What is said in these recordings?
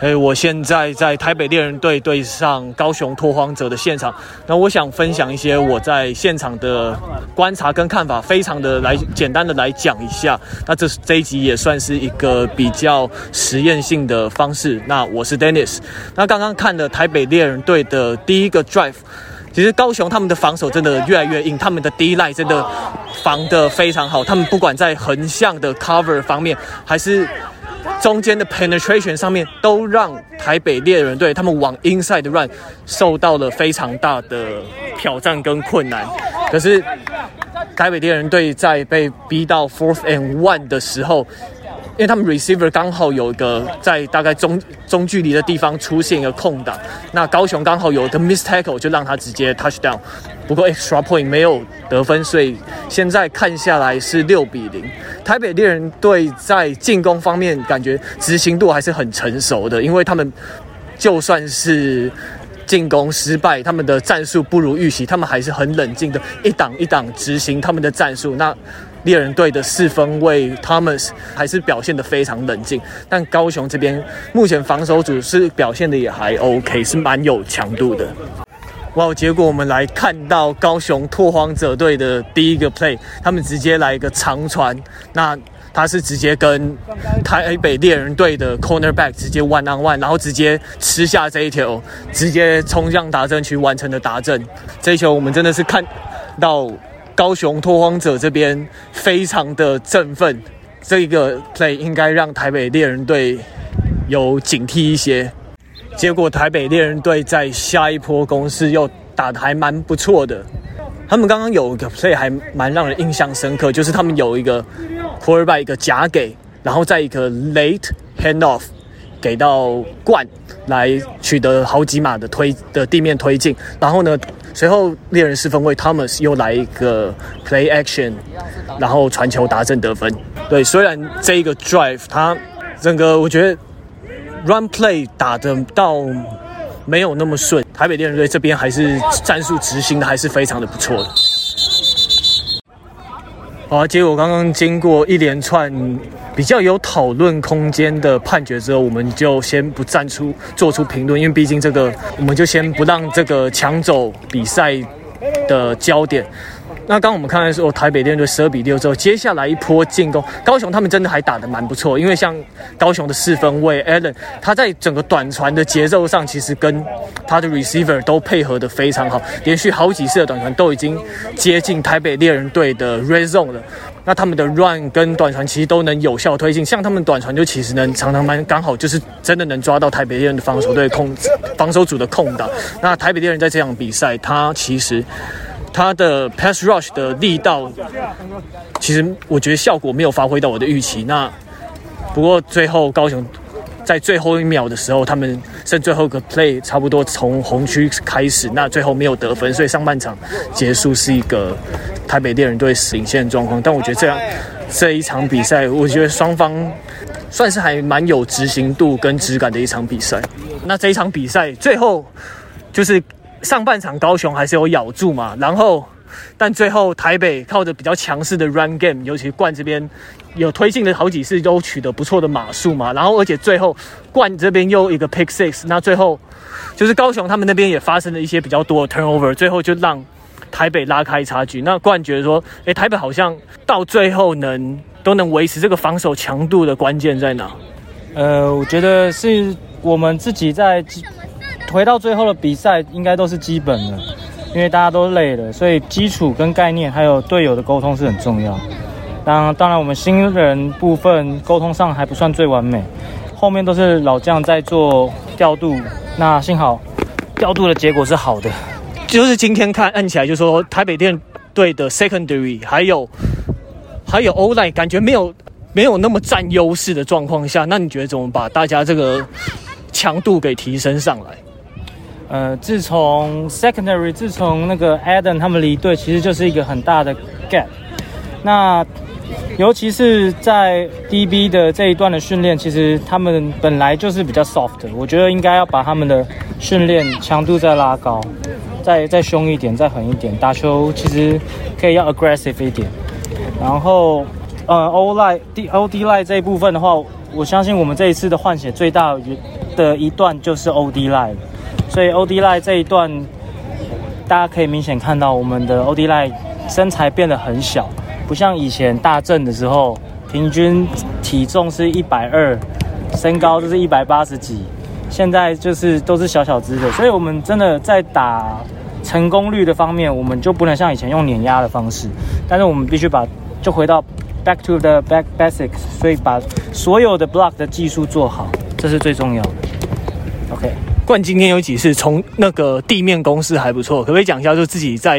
哎，我现在在台北猎人队对上高雄拓荒者的现场，那我想分享一些我在现场的观察跟看法，非常的来简单的来讲一下。那这这一集也算是一个比较实验性的方式。那我是 Dennis，那刚刚看了台北猎人队的第一个 drive，其实高雄他们的防守真的越来越硬，他们的 D-line 真的防得非常好，他们不管在横向的 cover 方面，还是中间的 penetration 上面都让台北猎人队他们往 inside run 受到了非常大的挑战跟困难。可是台北猎人队在被逼到 fourth and one 的时候，因为他们 receiver 刚好有一个在大概中中距离的地方出现一个空档，那高雄刚好有一个 mistake 就让他直接 touchdown。不过 extra point 没有得分，所以现在看下来是六比零。台北猎人队在进攻方面感觉执行度还是很成熟的，因为他们就算是进攻失败，他们的战术不如预期，他们还是很冷静的一档一档执行他们的战术。那猎人队的四分卫 Thomas 还是表现得非常冷静，但高雄这边目前防守组是表现得也还 OK，是蛮有强度的。哇！结果我们来看到高雄拓荒者队的第一个 play，他们直接来一个长传，那他是直接跟台北猎人队的 cornerback 直接 one on one，然后直接吃下这一球，直接冲向达阵区完成的达阵。这一球我们真的是看到高雄拓荒者这边非常的振奋，这个 play 应该让台北猎人队有警惕一些。结果台北猎人队在下一波攻势又打得还蛮不错的。他们刚刚有一个 play 还蛮让人印象深刻，就是他们有一个 quarterback 一个假给，然后再一个 late handoff 给到冠来取得好几码的推的地面推进。然后呢，随后猎人四分卫 Thomas 又来一个 play action，然后传球达阵得分。对，虽然这一个 drive 他整个我觉得。Run play 打的到没有那么顺，台北猎人队这边还是战术执行的还是非常的不错的。好啊，结果刚刚经过一连串比较有讨论空间的判决之后，我们就先不站出做出评论，因为毕竟这个我们就先不让这个抢走比赛的焦点。那刚我们看到说台北猎人队十二比六之后，接下来一波进攻，高雄他们真的还打得蛮不错，因为像高雄的四分卫 Allen，他在整个短传的节奏上，其实跟他的 receiver 都配合得非常好，连续好几次的短传都已经接近台北猎人队的 red zone 了。那他们的 run 跟短传其实都能有效推进，像他们短传就其实能常常蛮刚好就是真的能抓到台北猎人的防守队控制防守组的空档。那台北猎人在这场比赛，他其实。他的 pass rush 的力道，其实我觉得效果没有发挥到我的预期。那不过最后高雄在最后一秒的时候，他们剩最后一个 play，差不多从红区开始，那最后没有得分，所以上半场结束是一个台北猎人队领先状况。但我觉得这样这一场比赛，我觉得双方算是还蛮有执行度跟质感的一场比赛。那这一场比赛最后就是。上半场高雄还是有咬住嘛，然后，但最后台北靠着比较强势的 run game，尤其冠这边有推进了好几次，都取得不错的码数嘛。然后，而且最后冠这边又一个 pick six，那最后就是高雄他们那边也发生了一些比较多的 turnover，最后就让台北拉开差距。那冠觉得说，哎，台北好像到最后能都能维持这个防守强度的关键在哪？呃，我觉得是我们自己在。回到最后的比赛，应该都是基本的，因为大家都累了，所以基础跟概念还有队友的沟通是很重要。当当然，我们新人部分沟通上还不算最完美，后面都是老将在做调度。那幸好调度的结果是好的。就是今天看按起来，就说台北电队的 secondary 还有还有 O-line 感觉没有没有那么占优势的状况下，那你觉得怎么把大家这个强度给提升上来？呃，自从 secondary，自从那个 Adam 他们离队，其实就是一个很大的 gap。那尤其是在 DB 的这一段的训练，其实他们本来就是比较 soft 的。我觉得应该要把他们的训练强度再拉高，再再凶一点，再狠一点。打球其实可以要 aggressive 一点。然后，呃，O line、D O D line 这一部分的话，我相信我们这一次的换血最大的一段就是 OD line，所以 OD l i 这一段，大家可以明显看到我们的 OD l i 身材变得很小，不像以前大正的时候，平均体重是一百二，身高就是一百八十几，现在就是都是小小只的，所以我们真的在打成功率的方面，我们就不能像以前用碾压的方式，但是我们必须把就回到。Back to the back basics，所以把所有的 block 的技术做好，这是最重要的。OK，冠今天有几次从那个地面攻势还不错，可不可以讲一下，就自己在，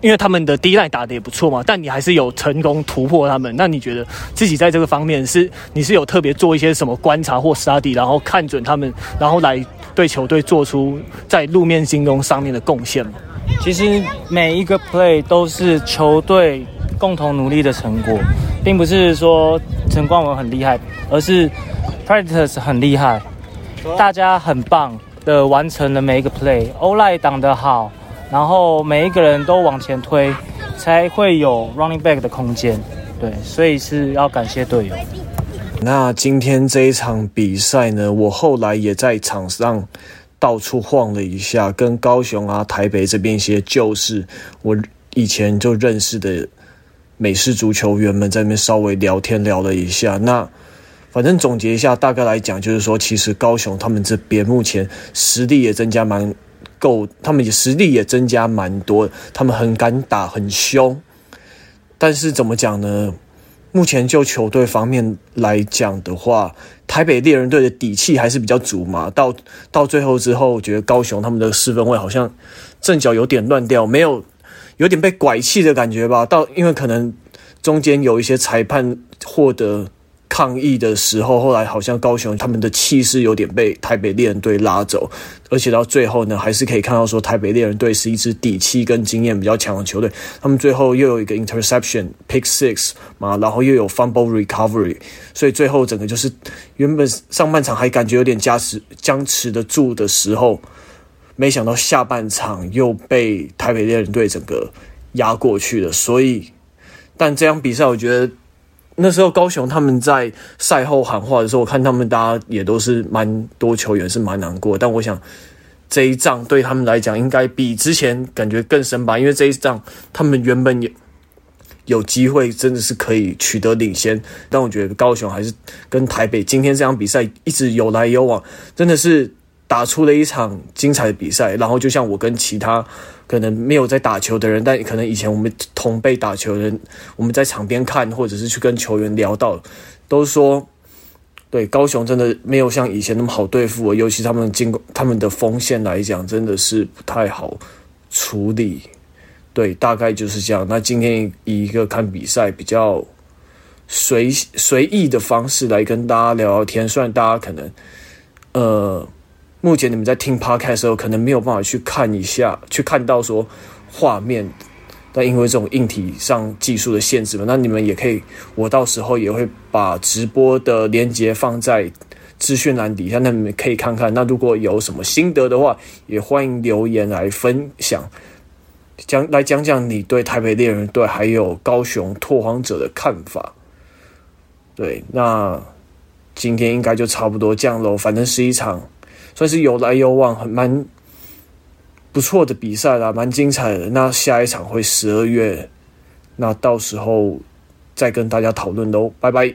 因为他们的 D line 打得也不错嘛，但你还是有成功突破他们。那你觉得自己在这个方面是你是有特别做一些什么观察或 study，然后看准他们，然后来对球队做出在路面进攻上面的贡献吗？其实每一个 play 都是球队共同努力的成果。并不是说陈冠文很厉害，而是 Predators 很厉害，大家很棒的完成了每一个 play。O-line 挡得好，然后每一个人都往前推，才会有 running back 的空间。对，所以是要感谢队友。那今天这一场比赛呢，我后来也在场上到处晃了一下，跟高雄啊、台北这边一些旧识，我以前就认识的。美式足球员们在那边稍微聊天聊了一下，那反正总结一下，大概来讲就是说，其实高雄他们这边目前实力也增加蛮够，他们也实力也增加蛮多，他们很敢打，很凶。但是怎么讲呢？目前就球队方面来讲的话，台北猎人队的底气还是比较足嘛。到到最后之后，我觉得高雄他们的四分位好像阵脚有点乱掉，没有。有点被拐气的感觉吧，到因为可能中间有一些裁判获得抗议的时候，后来好像高雄他们的气势有点被台北猎人队拉走，而且到最后呢，还是可以看到说台北猎人队是一支底气跟经验比较强的球队，他们最后又有一个 interception pick six 嘛，然后又有 fumble recovery，所以最后整个就是原本上半场还感觉有点僵持僵持得住的时候。没想到下半场又被台北猎人队整个压过去了，所以，但这场比赛我觉得那时候高雄他们在赛后喊话的时候，我看他们大家也都是蛮多球员是蛮难过，但我想这一仗对他们来讲应该比之前感觉更深吧，因为这一仗他们原本也有机会真的是可以取得领先，但我觉得高雄还是跟台北今天这场比赛一直有来有往，真的是。打出了一场精彩的比赛，然后就像我跟其他可能没有在打球的人，但可能以前我们同辈打球人，我们在场边看或者是去跟球员聊到，都说，对高雄真的没有像以前那么好对付，尤其他们进攻他们的锋线来讲，真的是不太好处理。对，大概就是这样。那今天以一个看比赛比较随随意的方式来跟大家聊聊天，虽然大家可能呃。目前你们在听 podcast 的时候，可能没有办法去看一下，去看到说画面，但因为这种硬体上技术的限制嘛，那你们也可以，我到时候也会把直播的连接放在资讯栏底下，那你们可以看看。那如果有什么心得的话，也欢迎留言来分享，讲来讲讲你对台北猎人队还有高雄拓荒者的看法。对，那今天应该就差不多这样喽，反正是一场。算是有来有往，很蛮不错的比赛啦，蛮精彩的。那下一场会十二月，那到时候再跟大家讨论喽，拜拜。